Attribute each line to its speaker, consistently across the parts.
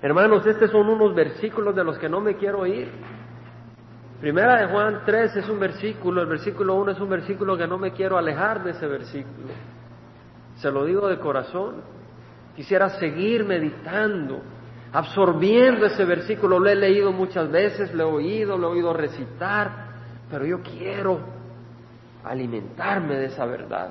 Speaker 1: Hermanos, estos son unos versículos de los que no me quiero ir. Primera de Juan 3 es un versículo, el versículo 1 es un versículo que no me quiero alejar de ese versículo. Se lo digo de corazón. Quisiera seguir meditando, absorbiendo ese versículo. Lo he leído muchas veces, lo he oído, lo he oído recitar, pero yo quiero alimentarme de esa verdad.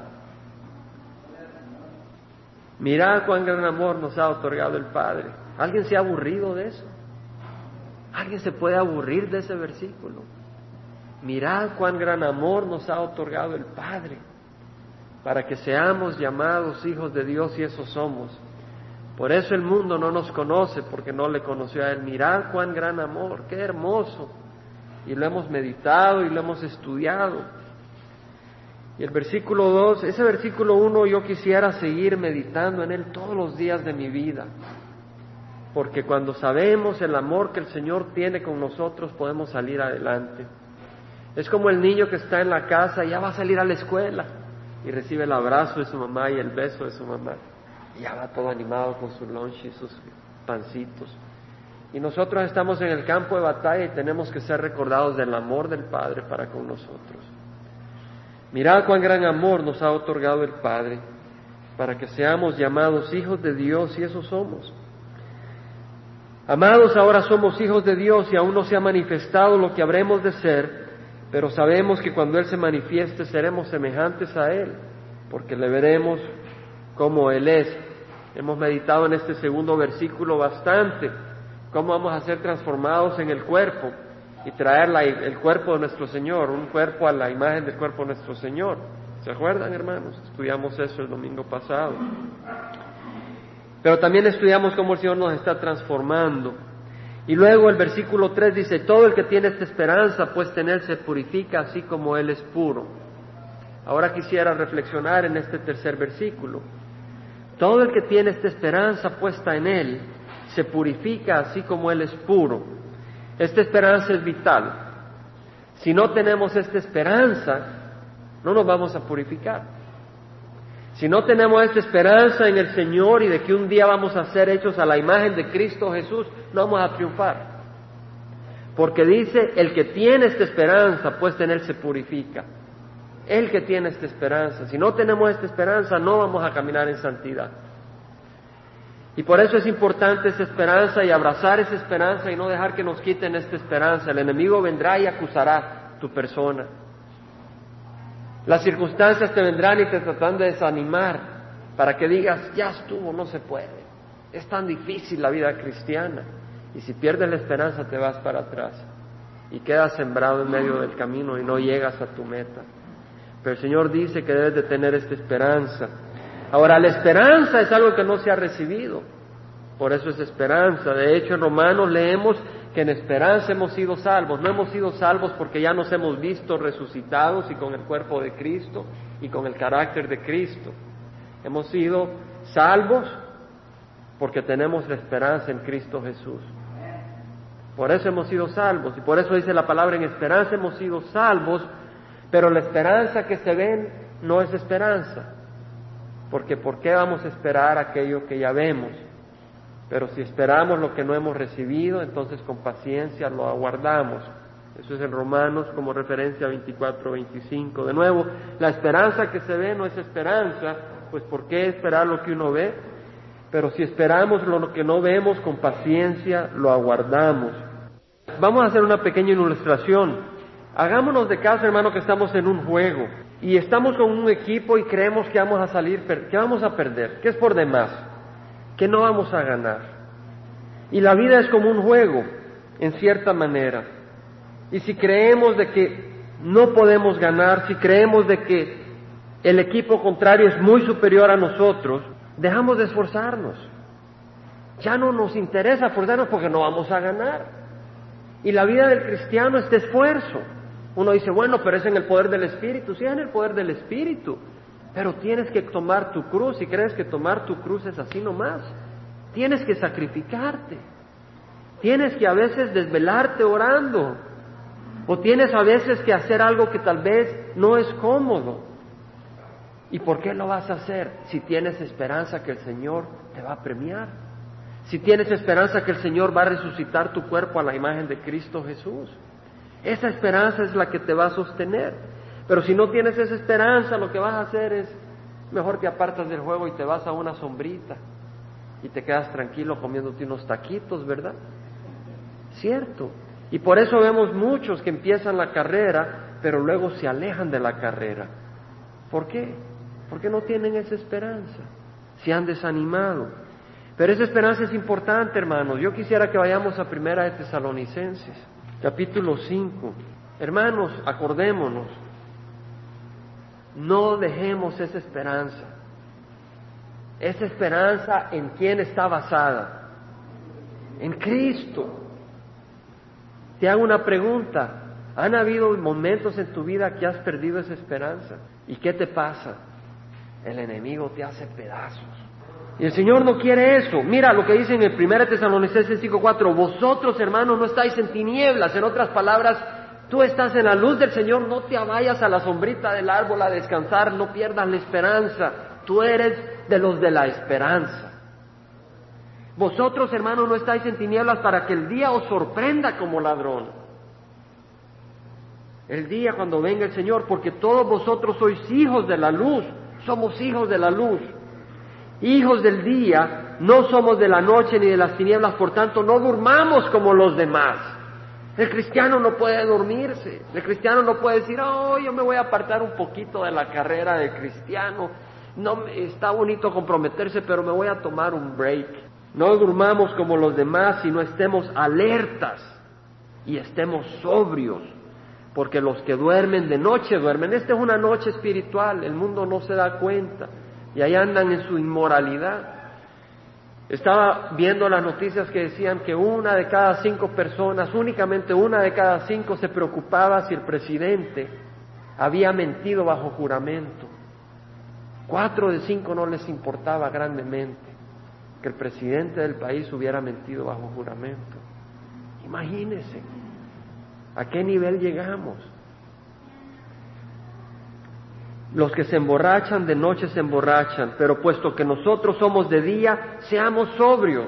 Speaker 1: Mirad cuán gran amor nos ha otorgado el Padre. ¿Alguien se ha aburrido de eso? ¿Alguien se puede aburrir de ese versículo? Mirad cuán gran amor nos ha otorgado el Padre para que seamos llamados hijos de Dios y eso somos. Por eso el mundo no nos conoce porque no le conoció a Él. Mirad cuán gran amor, qué hermoso. Y lo hemos meditado y lo hemos estudiado. Y el versículo 2, ese versículo 1 yo quisiera seguir meditando en él todos los días de mi vida. Porque cuando sabemos el amor que el Señor tiene con nosotros podemos salir adelante. Es como el niño que está en la casa y ya va a salir a la escuela y recibe el abrazo de su mamá y el beso de su mamá. Y ya va todo animado con su lunch y sus pancitos. Y nosotros estamos en el campo de batalla y tenemos que ser recordados del amor del Padre para con nosotros. Mirad cuán gran amor nos ha otorgado el Padre para que seamos llamados hijos de Dios y eso somos. Amados, ahora somos hijos de Dios y aún no se ha manifestado lo que habremos de ser, pero sabemos que cuando Él se manifieste seremos semejantes a Él, porque le veremos como Él es. Hemos meditado en este segundo versículo bastante, cómo vamos a ser transformados en el cuerpo y traer el cuerpo de nuestro Señor, un cuerpo a la imagen del cuerpo de nuestro Señor. ¿Se acuerdan, hermanos? Estudiamos eso el domingo pasado. Pero también estudiamos cómo el Señor nos está transformando. Y luego el versículo 3 dice, todo el que tiene esta esperanza, pues en Él se purifica así como Él es puro. Ahora quisiera reflexionar en este tercer versículo. Todo el que tiene esta esperanza puesta en Él, se purifica así como Él es puro. Esta esperanza es vital. Si no tenemos esta esperanza, no nos vamos a purificar. Si no tenemos esta esperanza en el Señor y de que un día vamos a ser hechos a la imagen de Cristo Jesús, no vamos a triunfar. Porque dice, el que tiene esta esperanza, pues en él se purifica. El que tiene esta esperanza. Si no tenemos esta esperanza, no vamos a caminar en santidad. Y por eso es importante esa esperanza y abrazar esa esperanza y no dejar que nos quiten esta esperanza. El enemigo vendrá y acusará tu persona. Las circunstancias te vendrán y te tratan de desanimar para que digas, ya estuvo, no se puede. Es tan difícil la vida cristiana. Y si pierdes la esperanza te vas para atrás y quedas sembrado en medio del camino y no llegas a tu meta. Pero el Señor dice que debes de tener esta esperanza Ahora, la esperanza es algo que no se ha recibido. Por eso es esperanza. De hecho, en Romanos leemos que en esperanza hemos sido salvos. No hemos sido salvos porque ya nos hemos visto resucitados y con el cuerpo de Cristo y con el carácter de Cristo. Hemos sido salvos porque tenemos la esperanza en Cristo Jesús. Por eso hemos sido salvos. Y por eso dice la palabra en esperanza hemos sido salvos, pero la esperanza que se ven no es esperanza. Porque ¿por qué vamos a esperar aquello que ya vemos? Pero si esperamos lo que no hemos recibido, entonces con paciencia lo aguardamos. Eso es en Romanos como referencia 24, 25. De nuevo, la esperanza que se ve no es esperanza, pues ¿por qué esperar lo que uno ve? Pero si esperamos lo que no vemos, con paciencia lo aguardamos. Vamos a hacer una pequeña ilustración. Hagámonos de caso, hermano, que estamos en un juego y estamos con un equipo y creemos que vamos a salir, que vamos a perder, que es por demás, que no vamos a ganar. Y la vida es como un juego, en cierta manera. Y si creemos de que no podemos ganar, si creemos de que el equipo contrario es muy superior a nosotros, dejamos de esforzarnos. Ya no nos interesa esforzarnos porque no vamos a ganar. Y la vida del cristiano es de esfuerzo. Uno dice, bueno, pero es en el poder del Espíritu. Sí, en el poder del Espíritu. Pero tienes que tomar tu cruz. Y crees que tomar tu cruz es así nomás. Tienes que sacrificarte. Tienes que a veces desvelarte orando. O tienes a veces que hacer algo que tal vez no es cómodo. ¿Y por qué lo vas a hacer si tienes esperanza que el Señor te va a premiar? Si tienes esperanza que el Señor va a resucitar tu cuerpo a la imagen de Cristo Jesús. Esa esperanza es la que te va a sostener. Pero si no tienes esa esperanza, lo que vas a hacer es, mejor te apartas del juego y te vas a una sombrita y te quedas tranquilo comiéndote unos taquitos, ¿verdad? Cierto. Y por eso vemos muchos que empiezan la carrera, pero luego se alejan de la carrera. ¿Por qué? Porque no tienen esa esperanza. Se han desanimado. Pero esa esperanza es importante, hermanos. Yo quisiera que vayamos a Primera de Tesalonicenses, capítulo 5. Hermanos, acordémonos, no dejemos esa esperanza. Esa esperanza en quién está basada? En Cristo. Te hago una pregunta. ¿Han habido momentos en tu vida que has perdido esa esperanza? ¿Y qué te pasa? El enemigo te hace pedazos. Y el Señor no quiere eso. Mira lo que dice en el 1 Tesalonicenses 5:4. Vosotros, hermanos, no estáis en tinieblas. En otras palabras, tú estás en la luz del Señor. No te vayas a la sombrita del árbol a descansar. No pierdas la esperanza. Tú eres de los de la esperanza. Vosotros, hermanos, no estáis en tinieblas para que el día os sorprenda como ladrón. El día cuando venga el Señor, porque todos vosotros sois hijos de la luz, somos hijos de la luz, hijos del día, no somos de la noche ni de las tinieblas, por tanto no durmamos como los demás. El cristiano no puede dormirse, el cristiano no puede decir, oh, yo me voy a apartar un poquito de la carrera del cristiano, no está bonito comprometerse, pero me voy a tomar un break. No durmamos como los demás, sino estemos alertas y estemos sobrios, porque los que duermen de noche duermen. Esta es una noche espiritual, el mundo no se da cuenta y ahí andan en su inmoralidad. Estaba viendo las noticias que decían que una de cada cinco personas, únicamente una de cada cinco se preocupaba si el presidente había mentido bajo juramento. Cuatro de cinco no les importaba grandemente que el presidente del país hubiera mentido bajo juramento. Imagínense a qué nivel llegamos. Los que se emborrachan de noche se emborrachan, pero puesto que nosotros somos de día, seamos sobrios,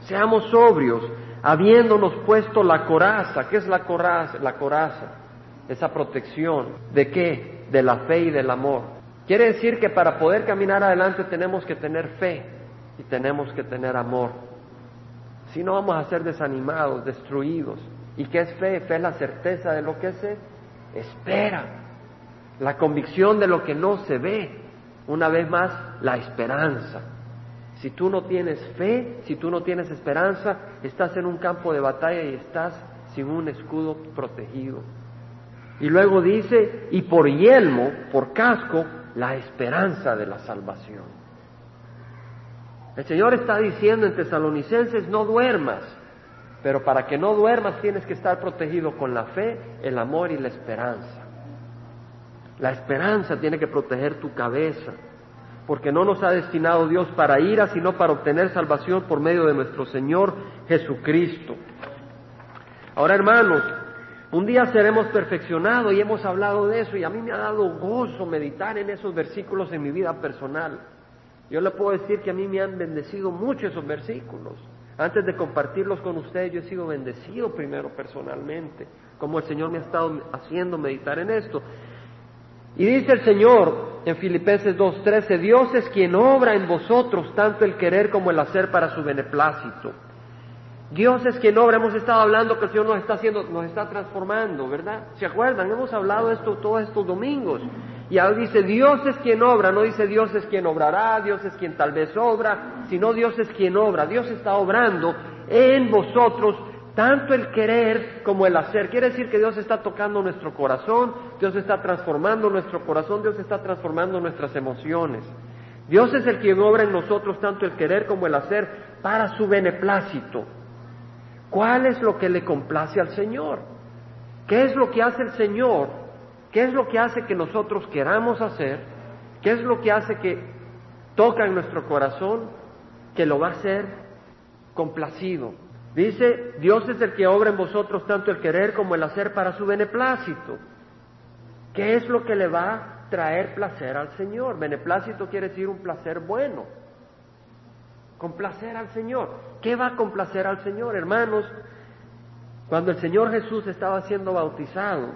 Speaker 1: seamos sobrios, habiéndonos puesto la coraza. ¿Qué es la coraza? La coraza, esa protección. ¿De qué? De la fe y del amor. Quiere decir que para poder caminar adelante tenemos que tener fe y tenemos que tener amor. Si no vamos a ser desanimados, destruidos. ¿Y qué es fe? Fe es la certeza de lo que se espera, la convicción de lo que no se ve. Una vez más, la esperanza. Si tú no tienes fe, si tú no tienes esperanza, estás en un campo de batalla y estás sin un escudo protegido. Y luego dice, y por yelmo, por casco, la esperanza de la salvación. El Señor está diciendo en Tesalonicenses, no duermas, pero para que no duermas tienes que estar protegido con la fe, el amor y la esperanza. La esperanza tiene que proteger tu cabeza, porque no nos ha destinado Dios para ira, sino para obtener salvación por medio de nuestro Señor Jesucristo. Ahora, hermanos, un día seremos perfeccionados y hemos hablado de eso y a mí me ha dado gozo meditar en esos versículos en mi vida personal. Yo le puedo decir que a mí me han bendecido mucho esos versículos. Antes de compartirlos con ustedes, yo he sido bendecido primero personalmente, como el Señor me ha estado haciendo meditar en esto. Y dice el Señor en Filipenses 2.13, Dios es quien obra en vosotros tanto el querer como el hacer para su beneplácito. Dios es quien obra, hemos estado hablando que el Señor nos está haciendo, nos está transformando, ¿verdad? ¿Se acuerdan? Hemos hablado esto todos estos domingos. Y ahora dice, Dios es quien obra, no dice Dios es quien obrará, Dios es quien tal vez obra, sino Dios es quien obra. Dios está obrando en vosotros tanto el querer como el hacer. Quiere decir que Dios está tocando nuestro corazón, Dios está transformando nuestro corazón, Dios está transformando nuestras emociones. Dios es el quien obra en nosotros tanto el querer como el hacer para su beneplácito. ¿Cuál es lo que le complace al Señor? ¿Qué es lo que hace el Señor ¿Qué es lo que hace que nosotros queramos hacer? ¿Qué es lo que hace que toca en nuestro corazón? Que lo va a hacer complacido. Dice, Dios es el que obra en vosotros tanto el querer como el hacer para su beneplácito. ¿Qué es lo que le va a traer placer al Señor? Beneplácito quiere decir un placer bueno. Complacer al Señor. ¿Qué va a complacer al Señor, hermanos? Cuando el Señor Jesús estaba siendo bautizado,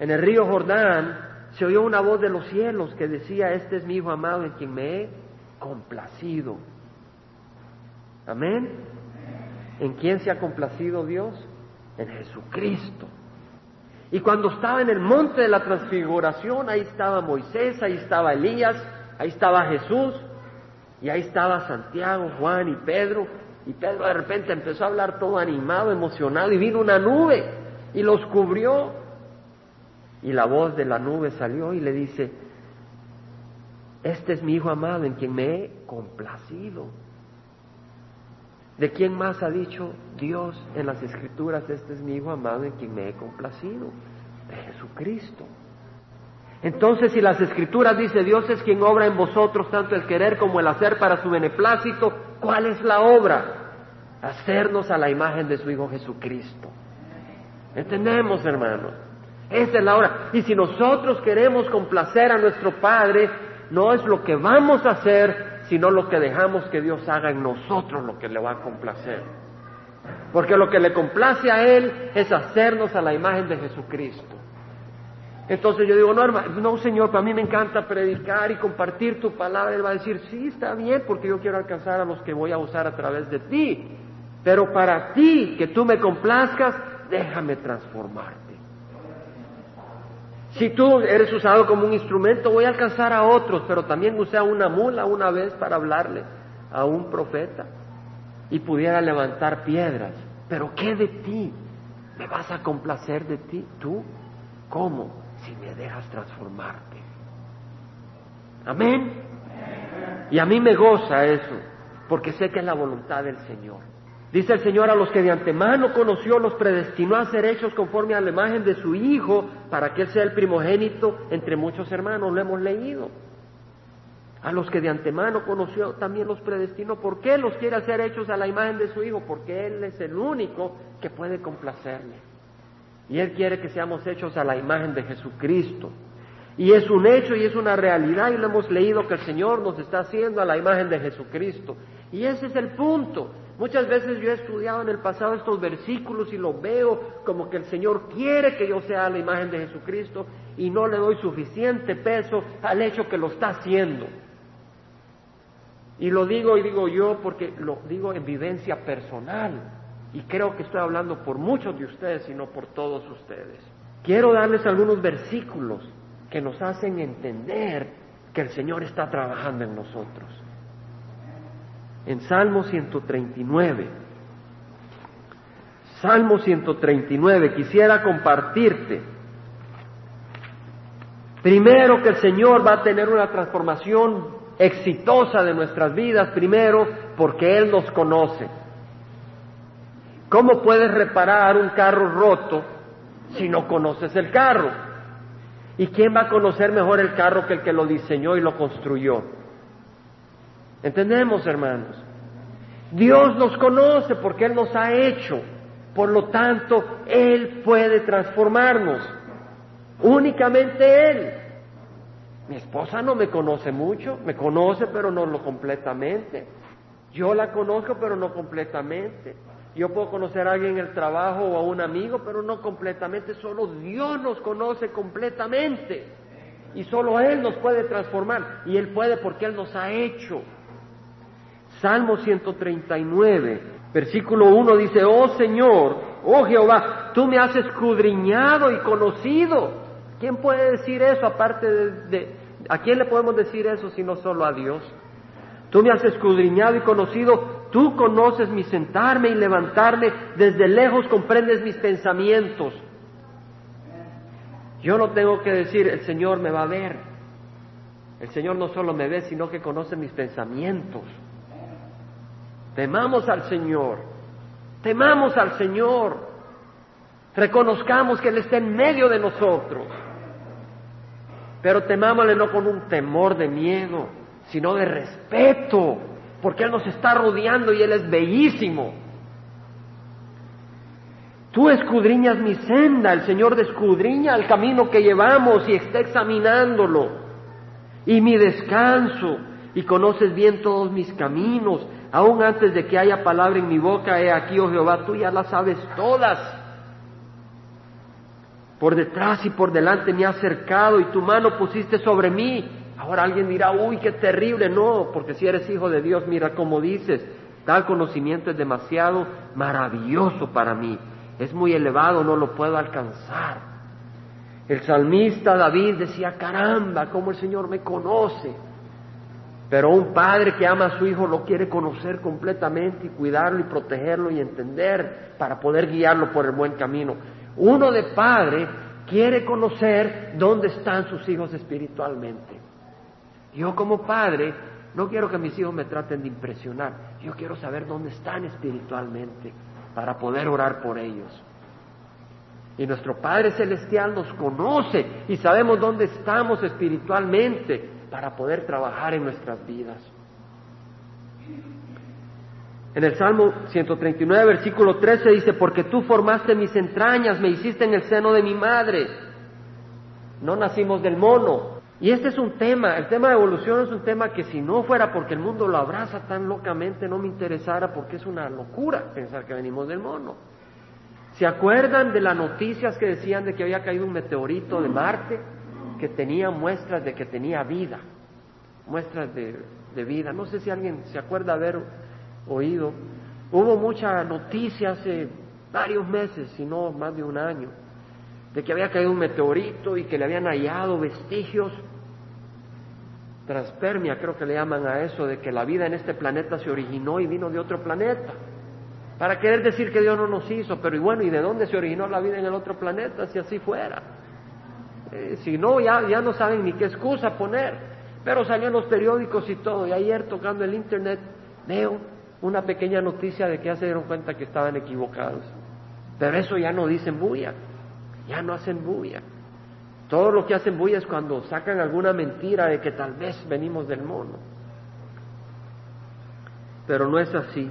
Speaker 1: en el río Jordán se oyó una voz de los cielos que decía, este es mi Hijo amado en quien me he complacido. Amén. ¿En quién se ha complacido Dios? En Jesucristo. Y cuando estaba en el monte de la transfiguración, ahí estaba Moisés, ahí estaba Elías, ahí estaba Jesús, y ahí estaba Santiago, Juan y Pedro. Y Pedro de repente empezó a hablar todo animado, emocionado, y vino una nube y los cubrió. Y la voz de la nube salió y le dice, este es mi Hijo amado en quien me he complacido. ¿De quién más ha dicho Dios en las Escrituras, este es mi Hijo amado en quien me he complacido? De Jesucristo. Entonces, si las Escrituras dice Dios es quien obra en vosotros tanto el querer como el hacer para su beneplácito, ¿cuál es la obra? Hacernos a la imagen de su Hijo Jesucristo. ¿Entendemos, hermanos? Esa es la obra. Y si nosotros queremos complacer a nuestro Padre, no es lo que vamos a hacer, sino lo que dejamos que Dios haga en nosotros lo que le va a complacer. Porque lo que le complace a Él es hacernos a la imagen de Jesucristo. Entonces yo digo, no, hermano, no, Señor, para mí me encanta predicar y compartir tu palabra. Él va a decir, sí, está bien, porque yo quiero alcanzar a los que voy a usar a través de ti. Pero para ti, que tú me complazcas, déjame transformarte. Si tú eres usado como un instrumento, voy a alcanzar a otros, pero también usé a una mula una vez para hablarle a un profeta y pudiera levantar piedras. Pero ¿qué de ti? ¿Me vas a complacer de ti? ¿Tú? ¿Cómo? Si me dejas transformarte. Amén. Y a mí me goza eso, porque sé que es la voluntad del Señor. Dice el Señor, a los que de antemano conoció, los predestinó a ser hechos conforme a la imagen de su Hijo, para que Él sea el primogénito entre muchos hermanos. Lo hemos leído. A los que de antemano conoció, también los predestinó. ¿Por qué los quiere hacer hechos a la imagen de su Hijo? Porque Él es el único que puede complacerle. Y Él quiere que seamos hechos a la imagen de Jesucristo. Y es un hecho y es una realidad y lo hemos leído que el Señor nos está haciendo a la imagen de Jesucristo. Y ese es el punto. Muchas veces yo he estudiado en el pasado estos versículos y lo veo como que el Señor quiere que yo sea la imagen de Jesucristo y no le doy suficiente peso al hecho que lo está haciendo. Y lo digo y digo yo porque lo digo en vivencia personal y creo que estoy hablando por muchos de ustedes y no por todos ustedes. Quiero darles algunos versículos que nos hacen entender que el Señor está trabajando en nosotros en Salmo 139. Salmo 139, quisiera compartirte. Primero que el Señor va a tener una transformación exitosa de nuestras vidas, primero porque Él nos conoce. ¿Cómo puedes reparar un carro roto si no conoces el carro? ¿Y quién va a conocer mejor el carro que el que lo diseñó y lo construyó? ¿Entendemos, hermanos? Dios nos conoce porque Él nos ha hecho. Por lo tanto, Él puede transformarnos. Únicamente Él. Mi esposa no me conoce mucho, me conoce pero no lo completamente. Yo la conozco pero no completamente. Yo puedo conocer a alguien en el trabajo o a un amigo, pero no completamente. Solo Dios nos conoce completamente. Y solo Él nos puede transformar. Y Él puede porque Él nos ha hecho. Salmo 139, versículo 1 dice, oh Señor, oh Jehová, tú me has escudriñado y conocido. ¿Quién puede decir eso aparte de, ¿A quién le podemos decir eso si no solo a Dios? Tú me has escudriñado y conocido, tú conoces mi sentarme y levantarme, desde lejos comprendes mis pensamientos. Yo no tengo que decir, el Señor me va a ver. El Señor no solo me ve, sino que conoce mis pensamientos. Temamos al Señor, temamos al Señor, reconozcamos que Él está en medio de nosotros, pero temámosle no con un temor de miedo, sino de respeto, porque Él nos está rodeando y Él es bellísimo. Tú escudriñas mi senda, el Señor descudriña el camino que llevamos y está examinándolo. Y mi descanso, y conoces bien todos mis caminos. Aún antes de que haya palabra en mi boca, he aquí, oh Jehová, tú ya las sabes todas. Por detrás y por delante me has cercado y tu mano pusiste sobre mí. Ahora alguien dirá, uy, qué terrible. No, porque si eres hijo de Dios, mira cómo dices. Tal conocimiento es demasiado maravilloso para mí. Es muy elevado, no lo puedo alcanzar. El salmista David decía, caramba, cómo el Señor me conoce. Pero un padre que ama a su hijo lo quiere conocer completamente y cuidarlo y protegerlo y entender para poder guiarlo por el buen camino. Uno de padre quiere conocer dónde están sus hijos espiritualmente. Yo como padre no quiero que mis hijos me traten de impresionar, yo quiero saber dónde están espiritualmente para poder orar por ellos. Y nuestro Padre Celestial nos conoce y sabemos dónde estamos espiritualmente para poder trabajar en nuestras vidas. En el Salmo 139, versículo 13 dice, porque tú formaste mis entrañas, me hiciste en el seno de mi madre. No nacimos del mono, y este es un tema, el tema de evolución es un tema que si no fuera porque el mundo lo abraza tan locamente no me interesara porque es una locura pensar que venimos del mono. ¿Se acuerdan de las noticias que decían de que había caído un meteorito de Marte que tenía muestras de que tenía vida? Muestras de, vida. No sé si alguien se acuerda haber oído. Hubo mucha noticia hace varios meses, si no más de un año, de que había caído un meteorito y que le habían hallado vestigios transpermia, creo que le llaman a eso, de que la vida en este planeta se originó y vino de otro planeta. Para querer decir que Dios no nos hizo, pero y bueno, ¿y de dónde se originó la vida en el otro planeta si así fuera? Eh, si no, ya, ya no saben ni qué excusa poner. Pero salió en los periódicos y todo, y ayer tocando el internet veo una pequeña noticia de que ya se dieron cuenta que estaban equivocados. Pero eso ya no dicen bulla, ya no hacen bulla. Todo lo que hacen bulla es cuando sacan alguna mentira de que tal vez venimos del mono. Pero no es así.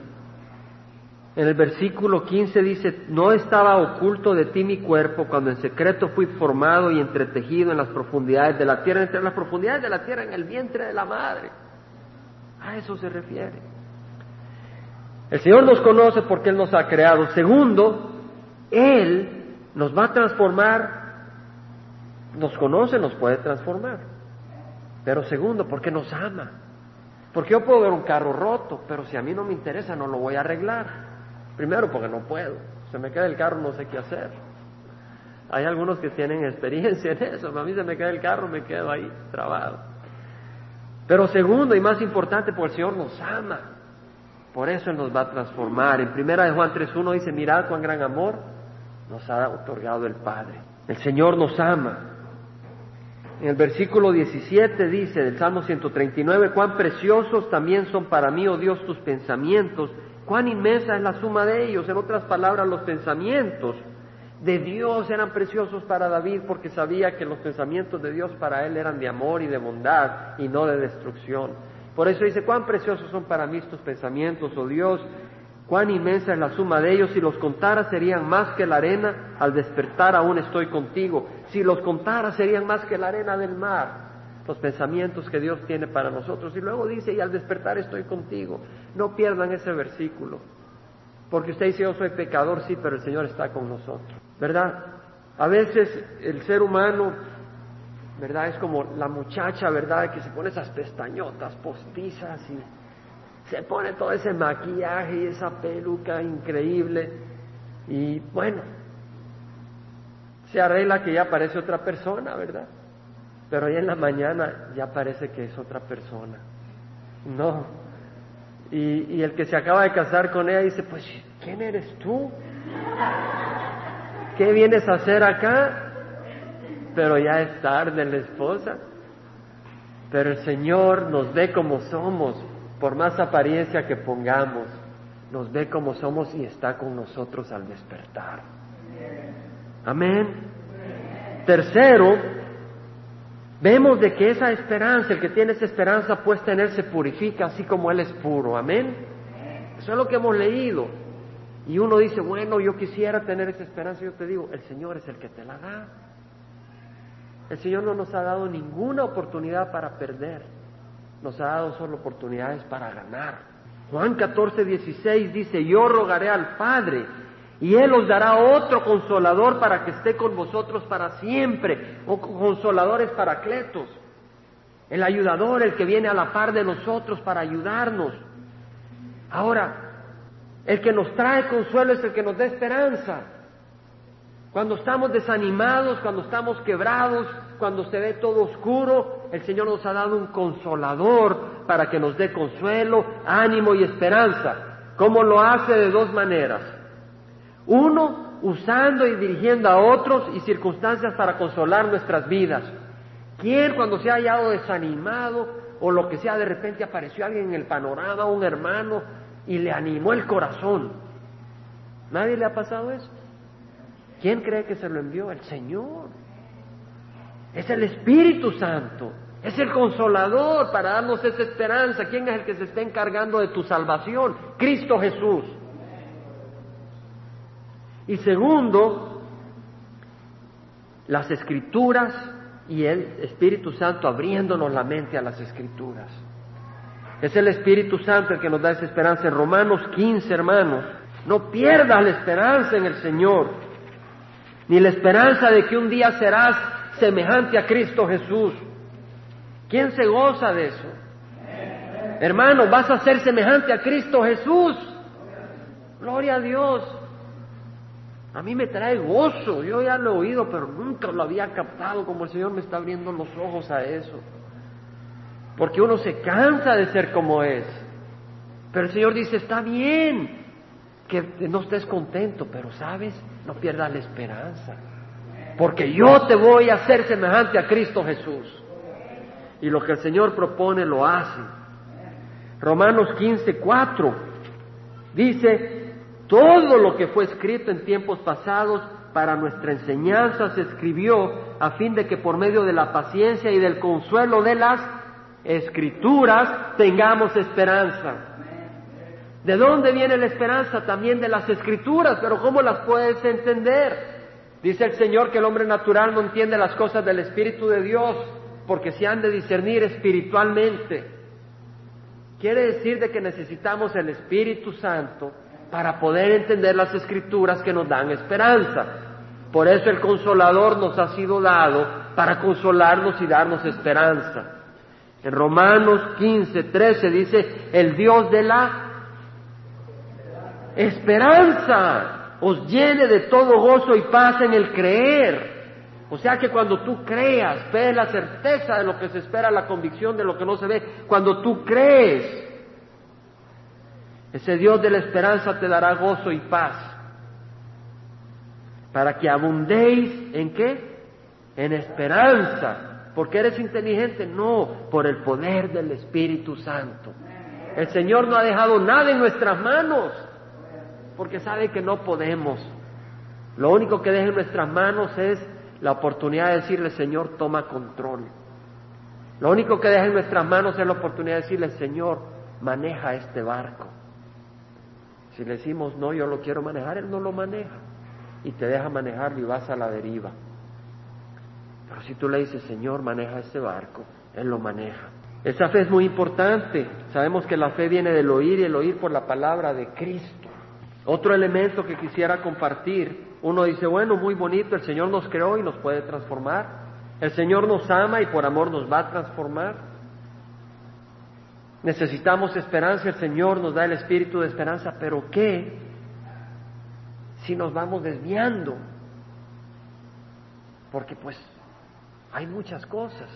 Speaker 1: En el versículo 15 dice, no estaba oculto de ti mi cuerpo cuando en secreto fui formado y entretejido en las profundidades de la tierra, entre las profundidades de la tierra, en el vientre de la madre. A eso se refiere. El Señor nos conoce porque Él nos ha creado. Segundo, Él nos va a transformar nos conoce, nos puede transformar. Pero segundo, porque nos ama. Porque yo puedo ver un carro roto, pero si a mí no me interesa, no lo voy a arreglar. Primero, porque no puedo. Se me queda el carro, no sé qué hacer. Hay algunos que tienen experiencia en eso. A mí se me queda el carro, me quedo ahí trabado. Pero segundo y más importante, porque el Señor nos ama. Por eso Él nos va a transformar. En primera de Juan 3.1 dice, mirad cuán gran amor nos ha otorgado el Padre. El Señor nos ama. En el versículo 17 dice del Salmo 139, cuán preciosos también son para mí, oh Dios, tus pensamientos, cuán inmensa es la suma de ellos. En otras palabras, los pensamientos de Dios eran preciosos para David porque sabía que los pensamientos de Dios para él eran de amor y de bondad y no de destrucción. Por eso dice, cuán preciosos son para mí tus pensamientos, oh Dios, Cuán inmensa es la suma de ellos, si los contara serían más que la arena, al despertar aún estoy contigo. Si los contara serían más que la arena del mar, los pensamientos que Dios tiene para nosotros. Y luego dice, y al despertar estoy contigo. No pierdan ese versículo, porque usted dice, yo soy pecador, sí, pero el Señor está con nosotros, ¿verdad? A veces el ser humano, ¿verdad? Es como la muchacha, ¿verdad? Que se pone esas pestañotas postizas y se pone todo ese maquillaje y esa peluca increíble y bueno, se arregla que ya parece otra persona, ¿verdad? Pero ahí en la mañana ya parece que es otra persona. No. Y, y el que se acaba de casar con ella dice, pues, ¿quién eres tú? ¿Qué vienes a hacer acá? Pero ya es tarde la esposa. Pero el Señor nos ve como somos por más apariencia que pongamos, nos ve como somos y está con nosotros al despertar. Amén. Tercero, vemos de que esa esperanza, el que tiene esa esperanza puesta en Él se purifica así como Él es puro. Amén. Eso es lo que hemos leído. Y uno dice, bueno, yo quisiera tener esa esperanza. Yo te digo, el Señor es el que te la da. El Señor no nos ha dado ninguna oportunidad para perder. nos ha dado solo oportunidades para ganar. Juan 14, 16 dice, yo rogaré al Padre y Él os dará otro consolador para que esté con vosotros para siempre, o consoladores paracletos, el ayudador, el que viene a la par de nosotros para ayudarnos. Ahora, el que nos trae consuelo es el que nos da esperanza. Cuando estamos desanimados, cuando estamos quebrados, cuando se ve todo oscuro, el Señor nos ha dado un consolador para que nos dé consuelo, ánimo y esperanza. ¿Cómo lo hace? De dos maneras. Uno, usando y dirigiendo a otros y circunstancias para consolar nuestras vidas. ¿Quién cuando se ha hallado desanimado o lo que sea, de repente apareció alguien en el panorama, un hermano, y le animó el corazón? ¿Nadie le ha pasado eso? ¿Quién cree que se lo envió? El Señor. Es el Espíritu Santo. Es el consolador para darnos esa esperanza. ¿Quién es el que se está encargando de tu salvación? Cristo Jesús. Y segundo, las escrituras y el Espíritu Santo abriéndonos la mente a las escrituras. Es el Espíritu Santo el que nos da esa esperanza. En Romanos 15, hermanos, no pierdas la esperanza en el Señor, ni la esperanza de que un día serás semejante a Cristo Jesús. ¿Quién se goza de eso? Hermano, vas a ser semejante a Cristo Jesús. Gloria a Dios. A mí me trae gozo. Yo ya lo he oído, pero nunca lo había captado como el Señor me está abriendo los ojos a eso. Porque uno se cansa de ser como es. Pero el Señor dice, está bien que no estés contento, pero sabes, no pierdas la esperanza porque yo te voy a hacer semejante a Cristo Jesús. Y lo que el Señor propone lo hace. Romanos 15, 4 dice, todo lo que fue escrito en tiempos pasados para nuestra enseñanza se escribió a fin de que por medio de la paciencia y del consuelo de las escrituras tengamos esperanza. ¿De dónde viene la esperanza? También de las escrituras, pero ¿cómo las puedes entender? Dice el Señor que el hombre natural no entiende las cosas del Espíritu de Dios porque se han de discernir espiritualmente. Quiere decir de que necesitamos el Espíritu Santo para poder entender las escrituras que nos dan esperanza. Por eso el consolador nos ha sido dado para consolarnos y darnos esperanza. En Romanos 15, 13 dice, el Dios de la esperanza os llene de todo gozo y paz en el creer. O sea que cuando tú creas, ves la certeza de lo que se espera, la convicción de lo que no se ve. Cuando tú crees, ese Dios de la esperanza te dará gozo y paz. Para que abundéis en qué? En esperanza. ¿Porque eres inteligente? No, por el poder del Espíritu Santo. El Señor no ha dejado nada en nuestras manos porque sabe que no podemos. Lo único que deja en nuestras manos es la oportunidad de decirle, Señor, toma control. Lo único que deja en nuestras manos es la oportunidad de decirle, Señor, maneja este barco. Si le decimos, no, yo lo quiero manejar, Él no lo maneja. Y te deja manejarlo y vas a la deriva. Pero si tú le dices, Señor, maneja este barco, Él lo maneja. Esa fe es muy importante. Sabemos que la fe viene del oír y el oír por la palabra de Cristo. Otro elemento que quisiera compartir, uno dice, bueno, muy bonito, el Señor nos creó y nos puede transformar, el Señor nos ama y por amor nos va a transformar. Necesitamos esperanza, el Señor nos da el espíritu de esperanza, pero ¿qué si nos vamos desviando? Porque pues hay muchas cosas.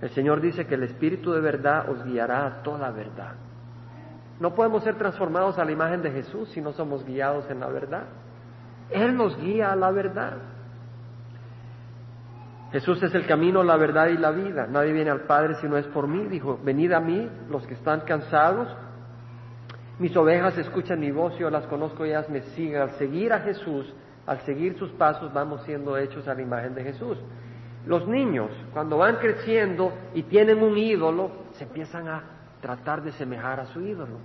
Speaker 1: El Señor dice que el espíritu de verdad os guiará a toda verdad. No podemos ser transformados a la imagen de Jesús si no somos guiados en la verdad. Él nos guía a la verdad. Jesús es el camino, la verdad y la vida. Nadie viene al Padre si no es por mí. Dijo, venid a mí los que están cansados. Mis ovejas escuchan mi voz, yo las conozco y ellas me siguen. Al seguir a Jesús, al seguir sus pasos, vamos siendo hechos a la imagen de Jesús. Los niños, cuando van creciendo y tienen un ídolo, se empiezan a tratar de semejar a su ídolo.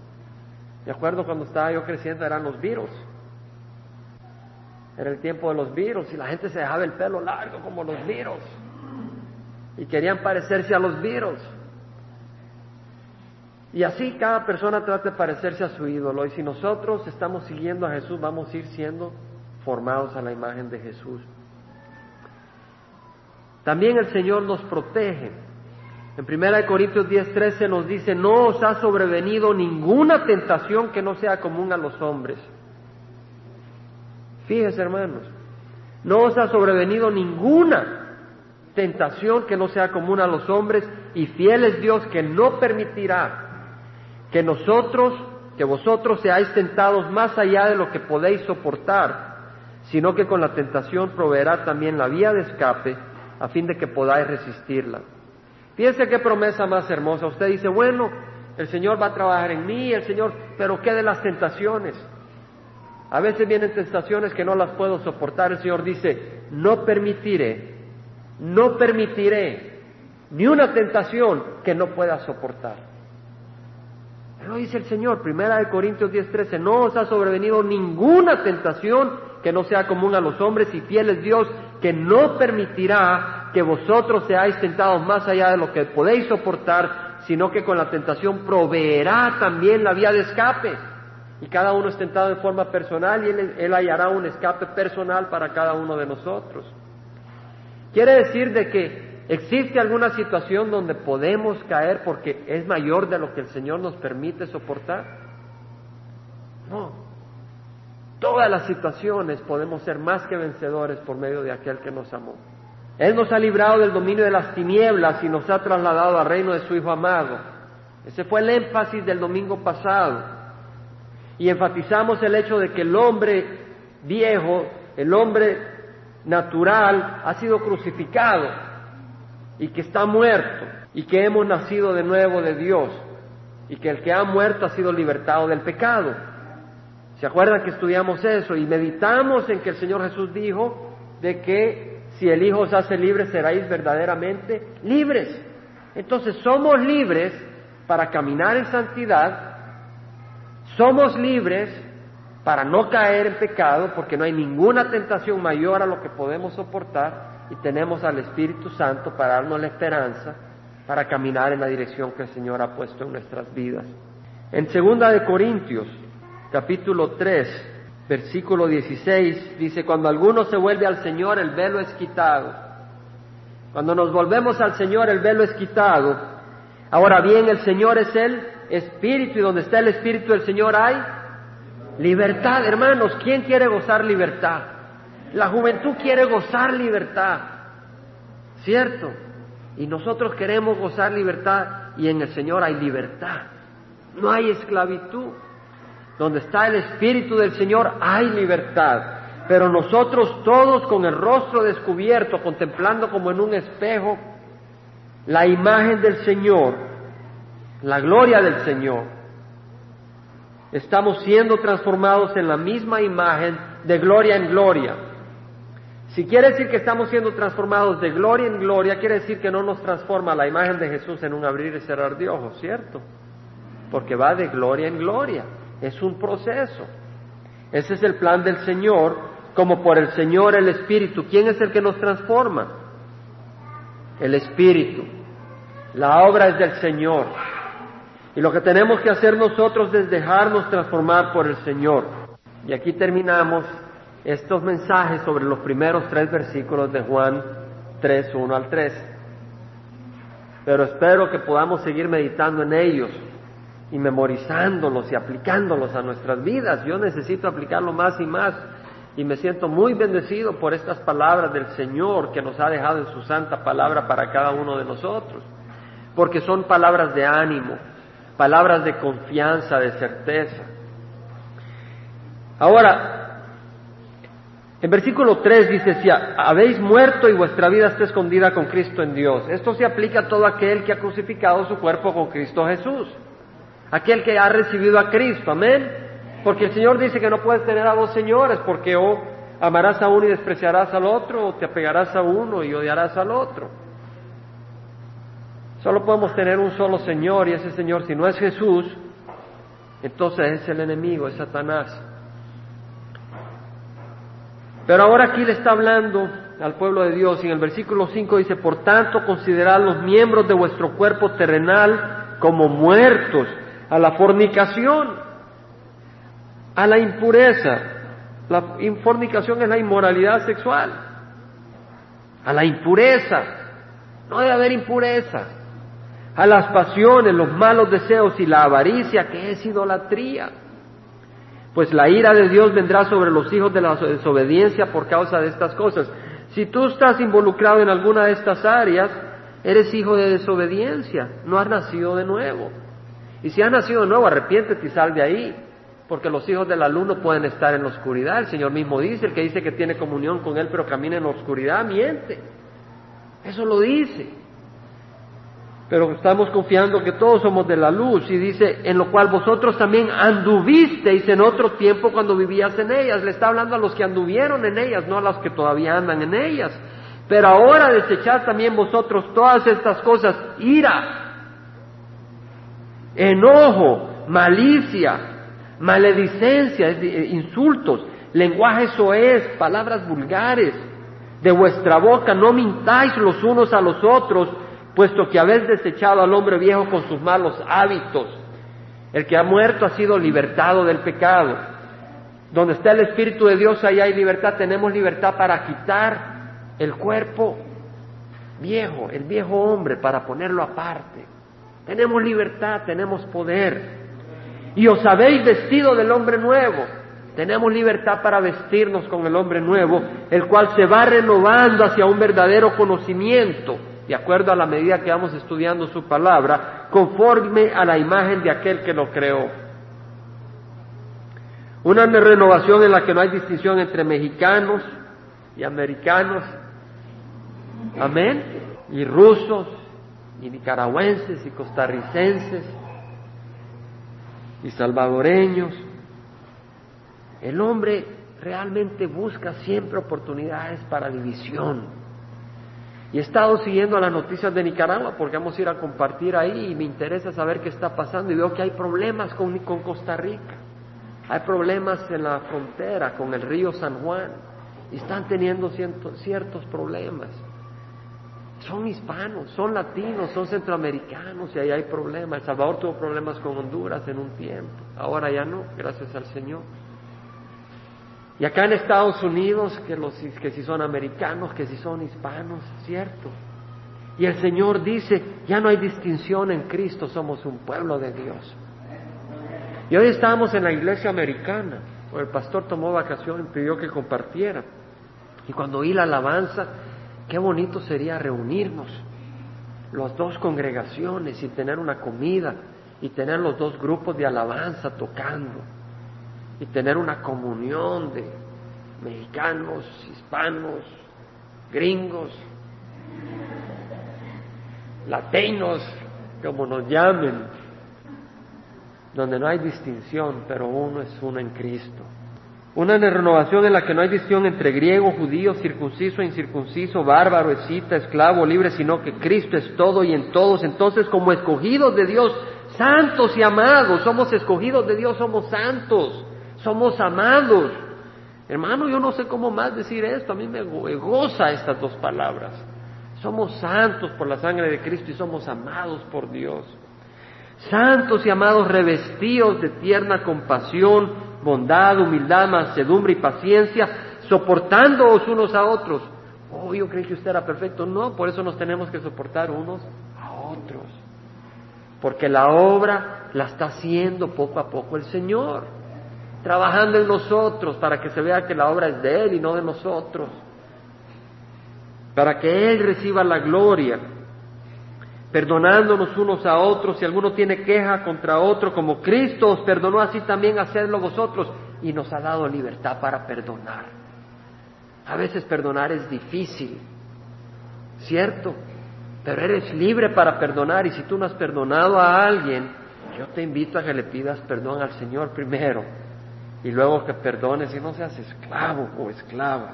Speaker 1: Me acuerdo cuando estaba yo creciendo eran los virus. Era el tiempo de los virus y la gente se dejaba el pelo largo como los virus. Y querían parecerse a los virus. Y así cada persona trata de parecerse a su ídolo. Y si nosotros estamos siguiendo a Jesús, vamos a ir siendo formados a la imagen de Jesús. También el Señor nos protege. En 1 Corintios 10:13 nos dice, no os ha sobrevenido ninguna tentación que no sea común a los hombres. Fíjese hermanos, no os ha sobrevenido ninguna tentación que no sea común a los hombres y fiel es Dios que no permitirá que nosotros, que vosotros seáis tentados más allá de lo que podéis soportar, sino que con la tentación proveerá también la vía de escape a fin de que podáis resistirla. Fíjense qué promesa más hermosa. Usted dice, bueno, el Señor va a trabajar en mí, el Señor, pero ¿qué de las tentaciones? A veces vienen tentaciones que no las puedo soportar. El Señor dice, no permitiré, no permitiré ni una tentación que no pueda soportar. Lo dice el Señor, primera de Corintios 10:13, no os ha sobrevenido ninguna tentación que no sea común a los hombres y fiel es Dios que no permitirá que vosotros seáis tentados más allá de lo que podéis soportar, sino que con la tentación proveerá también la vía de escape. Y cada uno es tentado en forma personal y él, él hallará un escape personal para cada uno de nosotros. Quiere decir de que existe alguna situación donde podemos caer porque es mayor de lo que el Señor nos permite soportar. No, todas las situaciones podemos ser más que vencedores por medio de aquel que nos amó. Él nos ha librado del dominio de las tinieblas y nos ha trasladado al reino de su Hijo amado. Ese fue el énfasis del domingo pasado. Y enfatizamos el hecho de que el hombre viejo, el hombre natural, ha sido crucificado y que está muerto y que hemos nacido de nuevo de Dios y que el que ha muerto ha sido libertado del pecado. ¿Se acuerdan que estudiamos eso y meditamos en que el Señor Jesús dijo de que si el Hijo os hace libres seráis verdaderamente libres? Entonces somos libres para caminar en santidad, somos libres para no caer en pecado porque no hay ninguna tentación mayor a lo que podemos soportar y tenemos al Espíritu Santo para darnos la esperanza para caminar en la dirección que el Señor ha puesto en nuestras vidas. En segunda de Corintios capítulo 3, versículo 16, dice, cuando alguno se vuelve al Señor, el velo es quitado. Cuando nos volvemos al Señor, el velo es quitado. Ahora bien, el Señor es el Espíritu y donde está el Espíritu del Señor hay libertad. Hermanos, ¿quién quiere gozar libertad? La juventud quiere gozar libertad, ¿cierto? Y nosotros queremos gozar libertad y en el Señor hay libertad. No hay esclavitud. Donde está el Espíritu del Señor hay libertad. Pero nosotros todos con el rostro descubierto, contemplando como en un espejo la imagen del Señor, la gloria del Señor, estamos siendo transformados en la misma imagen de gloria en gloria. Si quiere decir que estamos siendo transformados de gloria en gloria, quiere decir que no nos transforma la imagen de Jesús en un abrir y cerrar de ojos, ¿cierto? Porque va de gloria en gloria. Es un proceso. Ese es el plan del Señor, como por el Señor el Espíritu. ¿Quién es el que nos transforma? El Espíritu. La obra es del Señor. Y lo que tenemos que hacer nosotros es dejarnos transformar por el Señor. Y aquí terminamos estos mensajes sobre los primeros tres versículos de Juan 3, 1 al 3. Pero espero que podamos seguir meditando en ellos y memorizándolos y aplicándolos a nuestras vidas. Yo necesito aplicarlo más y más y me siento muy bendecido por estas palabras del Señor que nos ha dejado en su santa palabra para cada uno de nosotros, porque son palabras de ánimo, palabras de confianza, de certeza. Ahora, en versículo 3 dice, si habéis muerto y vuestra vida está escondida con Cristo en Dios, esto se aplica a todo aquel que ha crucificado su cuerpo con Cristo Jesús aquel que ha recibido a Cristo, amén. Porque el Señor dice que no puedes tener a dos señores, porque o amarás a uno y despreciarás al otro, o te apegarás a uno y odiarás al otro. Solo podemos tener un solo Señor, y ese Señor, si no es Jesús, entonces es el enemigo, es Satanás. Pero ahora aquí le está hablando al pueblo de Dios, y en el versículo 5 dice, por tanto considerad los miembros de vuestro cuerpo terrenal como muertos a la fornicación, a la impureza. La fornicación es la inmoralidad sexual, a la impureza. No debe haber impureza. A las pasiones, los malos deseos y la avaricia, que es idolatría. Pues la ira de Dios vendrá sobre los hijos de la desobediencia por causa de estas cosas. Si tú estás involucrado en alguna de estas áreas, eres hijo de desobediencia, no has nacido de nuevo. Y si has nacido de nuevo, arrepiéntete y sal de ahí, porque los hijos del alumno pueden estar en la oscuridad. El Señor mismo dice, el que dice que tiene comunión con Él pero camina en la oscuridad, miente. Eso lo dice pero estamos confiando que todos somos de la luz y dice, en lo cual vosotros también anduvisteis en otro tiempo cuando vivías en ellas. Le está hablando a los que anduvieron en ellas, no a los que todavía andan en ellas. Pero ahora desechad también vosotros todas estas cosas, ira, enojo, malicia, maledicencia, insultos, lenguaje soez, palabras vulgares. De vuestra boca no mintáis los unos a los otros, puesto que habéis desechado al hombre viejo con sus malos hábitos. El que ha muerto ha sido libertado del pecado. Donde está el Espíritu de Dios, ahí hay libertad. Tenemos libertad para quitar el cuerpo viejo, el viejo hombre, para ponerlo aparte. Tenemos libertad, tenemos poder. Y os habéis vestido del hombre nuevo. Tenemos libertad para vestirnos con el hombre nuevo, el cual se va renovando hacia un verdadero conocimiento de acuerdo a la medida que vamos estudiando su palabra, conforme a la imagen de aquel que lo creó. Una renovación en la que no hay distinción entre mexicanos y americanos, amén, y rusos, y nicaragüenses, y costarricenses, y salvadoreños. El hombre realmente busca siempre oportunidades para división y he estado siguiendo las noticias de Nicaragua porque vamos a ir a compartir ahí y me interesa saber qué está pasando y veo que hay problemas con, Costa Rica. Hay problemas en la frontera con el río San Juan y están teniendo ciertos problemas. Son hispanos, son latinos, son centroamericanos y ahí hay problemas. El Salvador tuvo problemas con Honduras en un tiempo, ahora ya no, gracias al Señor. Y acá en Estados Unidos, que, los, que si son americanos, que si son hispanos, ¿cierto? Y el Señor dice, ya no hay distinción en Cristo, somos un pueblo de Dios. Y hoy estábamos en la iglesia americana, el pastor tomó vacación y pidió que compartiera. Y cuando oí la alabanza, qué bonito sería reunirnos, las dos congregaciones y tener una comida y tener los dos grupos de alabanza tocando y tener una comunión de mexicanos, hispanos, gringos, latinos, como nos llamen, donde no hay distinción, pero uno es uno en Cristo. Una renovación en la que no hay distinción entre griego, judío, circunciso, incircunciso, bárbaro, escita, esclavo, libre, sino que Cristo es todo y en todos. Entonces, como escogidos de Dios, santos y amados, somos escogidos de Dios, somos santos somos amados. Hermano, yo no sé cómo más decir esto, a mí me goza estas dos palabras. Somos santos por la sangre de Cristo y somos amados por Dios. Santos y amados revestidos de tierna compasión, bondad, humildad, mansedumbre y paciencia, soportándoos unos a otros. Oh, yo creí que usted era perfecto. No, por eso nos tenemos que soportar unos a otros. Porque la obra la está haciendo poco a poco el Señor trabajando en nosotros para que se vea que la obra es de Él y no de nosotros, para que Él reciba la gloria, perdonándonos unos a otros, si alguno tiene queja contra otro, como Cristo os perdonó, así también hacedlo vosotros, y nos ha dado libertad para perdonar. A veces perdonar es difícil, ¿cierto? Pero eres libre para perdonar. Y si tú no has perdonado a alguien, yo te invito a que le pidas perdón al Señor primero y luego que perdones y no seas esclavo o esclava.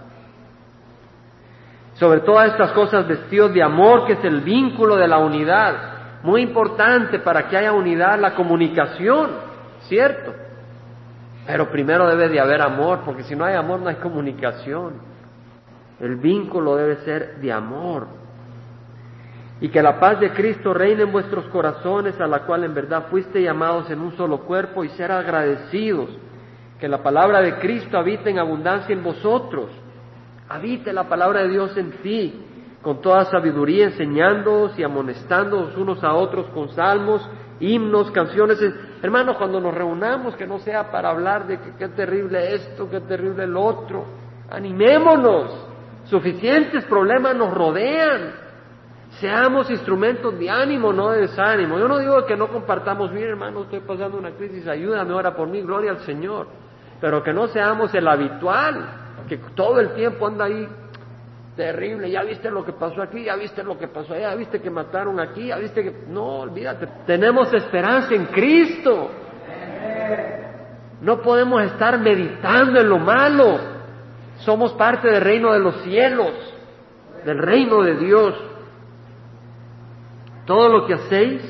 Speaker 1: Sobre todas estas cosas vestidos de amor, que es el vínculo de la unidad. Muy importante para que haya unidad la comunicación, ¿cierto? Pero primero debe de haber amor, porque si no hay amor no hay comunicación. El vínculo debe ser de amor. y que la paz de Cristo reine en vuestros corazones, a la cual en verdad fuiste llamados en un solo cuerpo, y ser agradecidos, que la palabra de Cristo habite en abundancia en vosotros, habite la palabra de Dios en ti, con toda sabiduría, enseñándoos y amonestándoos unos a otros con salmos, himnos, canciones. Hermanos, cuando nos reunamos, que no sea para hablar de qué terrible esto, qué terrible el otro, animémonos, suficientes problemas nos rodean. Seamos instrumentos de ánimo, no de desánimo. Yo no digo que no compartamos, mire hermano, estoy pasando una crisis, ayúdame, ora por mí, gloria al Señor. Pero que no seamos el habitual, que todo el tiempo anda ahí terrible, ya viste lo que pasó aquí, ya viste lo que pasó allá, ya viste que mataron aquí, ya viste que... No, olvídate, tenemos esperanza en Cristo. No podemos estar meditando en lo malo. Somos parte del reino de los cielos, del reino de Dios. Todo lo que hacéis,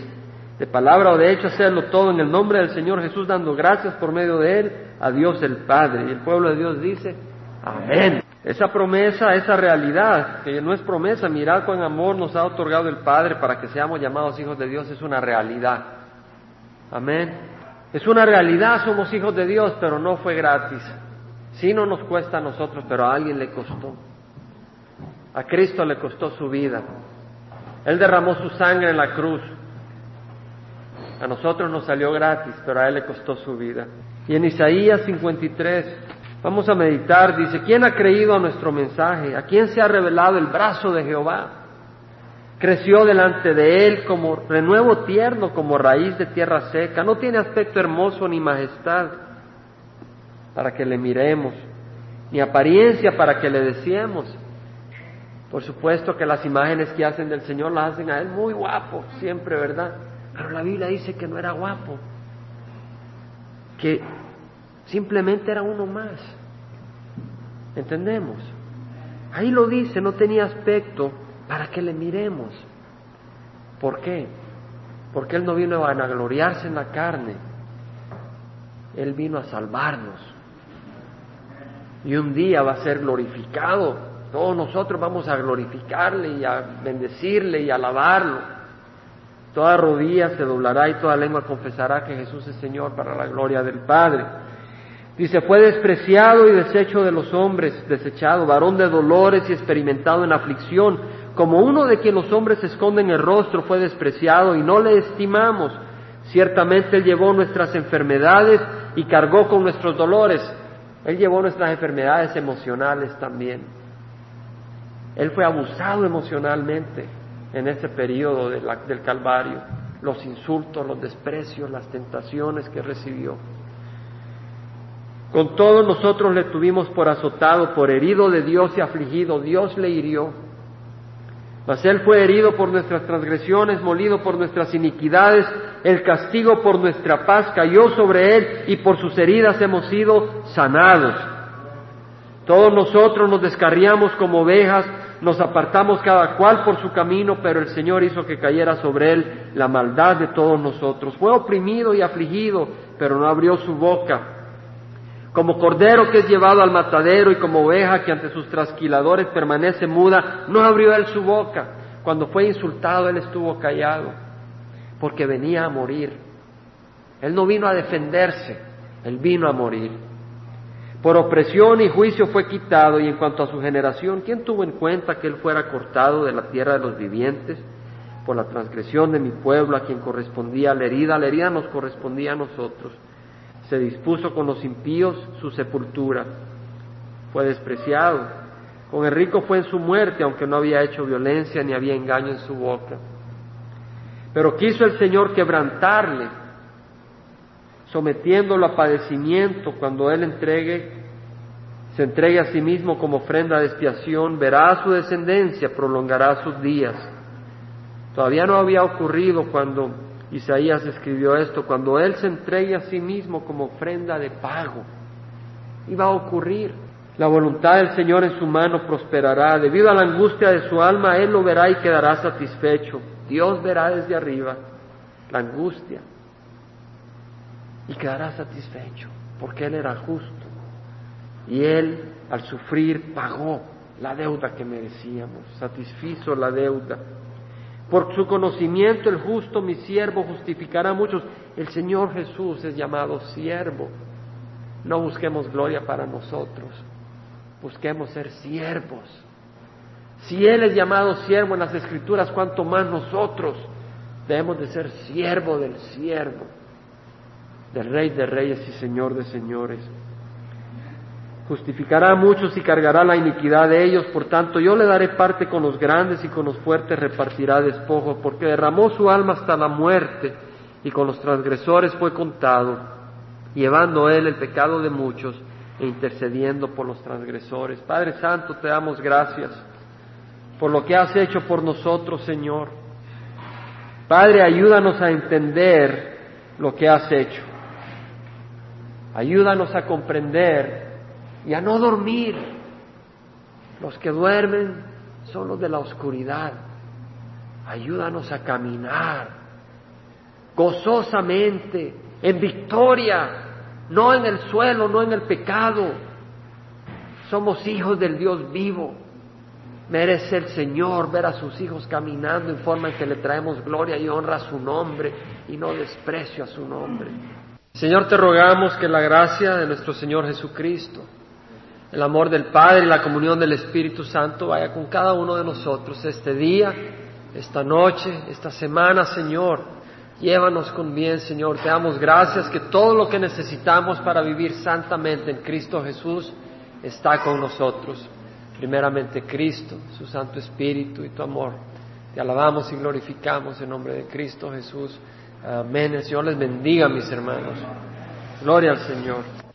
Speaker 1: de palabra o de hecho, hacerlo todo en el nombre del Señor Jesús, dando gracias por medio de Él a Dios el Padre. Y el pueblo de Dios dice, amén. Esa promesa, esa realidad, que no es promesa, mirad cuán amor nos ha otorgado el Padre para que seamos llamados hijos de Dios, es una realidad. Amén. Es una realidad, somos hijos de Dios, pero no fue gratis. Sí no nos cuesta a nosotros, pero a alguien le costó. A Cristo le costó su vida. Él derramó su sangre en la cruz. A nosotros nos salió gratis, pero a Él le costó su vida. Y en Isaías 53, vamos a meditar, dice, ¿quién ha creído a nuestro mensaje? ¿A quién se ha revelado el brazo de Jehová? Creció delante de Él como renuevo tierno, como raíz de tierra seca. No tiene aspecto hermoso ni majestad para que le miremos, ni apariencia para que le deseemos. Por supuesto que las imágenes que hacen del Señor las hacen a Él muy guapo, siempre, ¿verdad? Pero la Biblia dice que no era guapo, que simplemente era uno más. ¿Entendemos? Ahí lo dice, no tenía aspecto para que le miremos. ¿Por qué? Porque Él no vino a vanagloriarse en la carne, Él vino a salvarnos. Y un día va a ser glorificado todos nosotros vamos a glorificarle y a bendecirle y a alabarlo. Toda rodilla se doblará y toda lengua confesará que Jesús es Señor para la gloria del Padre. Dice, fue despreciado y deshecho de los hombres, desechado, varón de dolores y experimentado en aflicción, como uno de quien los hombres esconden el rostro, fue despreciado y no le estimamos. Ciertamente Él llevó nuestras enfermedades y cargó con nuestros dolores. Él llevó nuestras enfermedades emocionales también. Él fue abusado emocionalmente en ese periodo del Calvario, los insultos, los desprecios, las tentaciones que recibió. Con todos nosotros le tuvimos por azotado, por herido de Dios y afligido. Dios le hirió. Mas Él fue herido por nuestras transgresiones, molido por nuestras iniquidades. El castigo por nuestra paz cayó sobre Él y por sus heridas hemos sido sanados. Todos nosotros nos descarriamos como ovejas, nos apartamos cada cual por su camino, pero el Señor hizo que cayera sobre él la maldad de todos nosotros. Fue oprimido y afligido, pero no abrió su boca. Como cordero que es llevado al matadero y como oveja que ante sus trasquiladores permanece muda, no abrió él su boca. Cuando fue insultado, él estuvo callado, porque venía a morir. Él no vino a defenderse, él vino a morir. Por opresión y juicio fue quitado, y en cuanto a su generación, ¿quién tuvo en cuenta que él fuera cortado de la tierra de los vivientes? Por la transgresión de mi pueblo, a quien correspondía la herida, la herida nos correspondía a nosotros. Se dispuso con los impíos su sepultura. Fue despreciado. Con el rico fue en su muerte, aunque no había hecho violencia ni había engaño en su boca. Pero quiso el Señor quebrantarle sometiéndolo a padecimiento cuando Él entregue, se entregue a sí mismo como ofrenda de expiación, verá a su descendencia, prolongará sus días. Todavía no había ocurrido cuando Isaías escribió esto, cuando Él se entregue a sí mismo como ofrenda de pago. Iba a ocurrir. La voluntad del Señor en su mano prosperará. Debido a la angustia de su alma, Él lo verá y quedará satisfecho. Dios verá desde arriba la angustia y quedará satisfecho, porque Él era justo. Y Él, al sufrir, pagó la deuda que merecíamos, satisfizo la deuda. Por su conocimiento el justo, mi siervo, justificará a muchos. El Señor Jesús es llamado siervo. No busquemos gloria para nosotros, busquemos ser siervos. Si Él es llamado siervo en las Escrituras, cuanto más nosotros debemos de ser siervo del siervo, del Rey de Reyes y Señor de Señores. Justificará a muchos y cargará la iniquidad de ellos, por tanto yo le daré parte con los grandes y con los fuertes repartirá despojo, porque derramó su alma hasta la muerte y con los transgresores fue contado, llevando él el pecado de muchos e intercediendo por los transgresores. Padre Santo, te damos gracias por lo que has hecho por nosotros, Señor. Padre, ayúdanos a entender lo que has hecho. Ayúdanos a comprender y a no dormir. Los que duermen son los de la oscuridad. Ayúdanos a caminar gozosamente, en victoria, no en el suelo, no en el pecado. Somos hijos del Dios vivo. Merece el Señor ver a sus hijos caminando en forma en que le traemos gloria y honra a su nombre y no desprecio a su nombre. Señor, te rogamos que la gracia de nuestro Señor Jesucristo, el amor del Padre y la comunión del Espíritu Santo vaya con cada uno de nosotros este día, esta noche, esta semana, Señor. Llévanos con bien, Señor. Te damos gracias que todo lo que necesitamos para vivir santamente en Cristo Jesús está con nosotros primeramente Cristo, su Santo Espíritu y tu amor. Te alabamos y glorificamos en nombre de Cristo Jesús. Amén. El Señor les bendiga, mis hermanos. Gloria al Señor.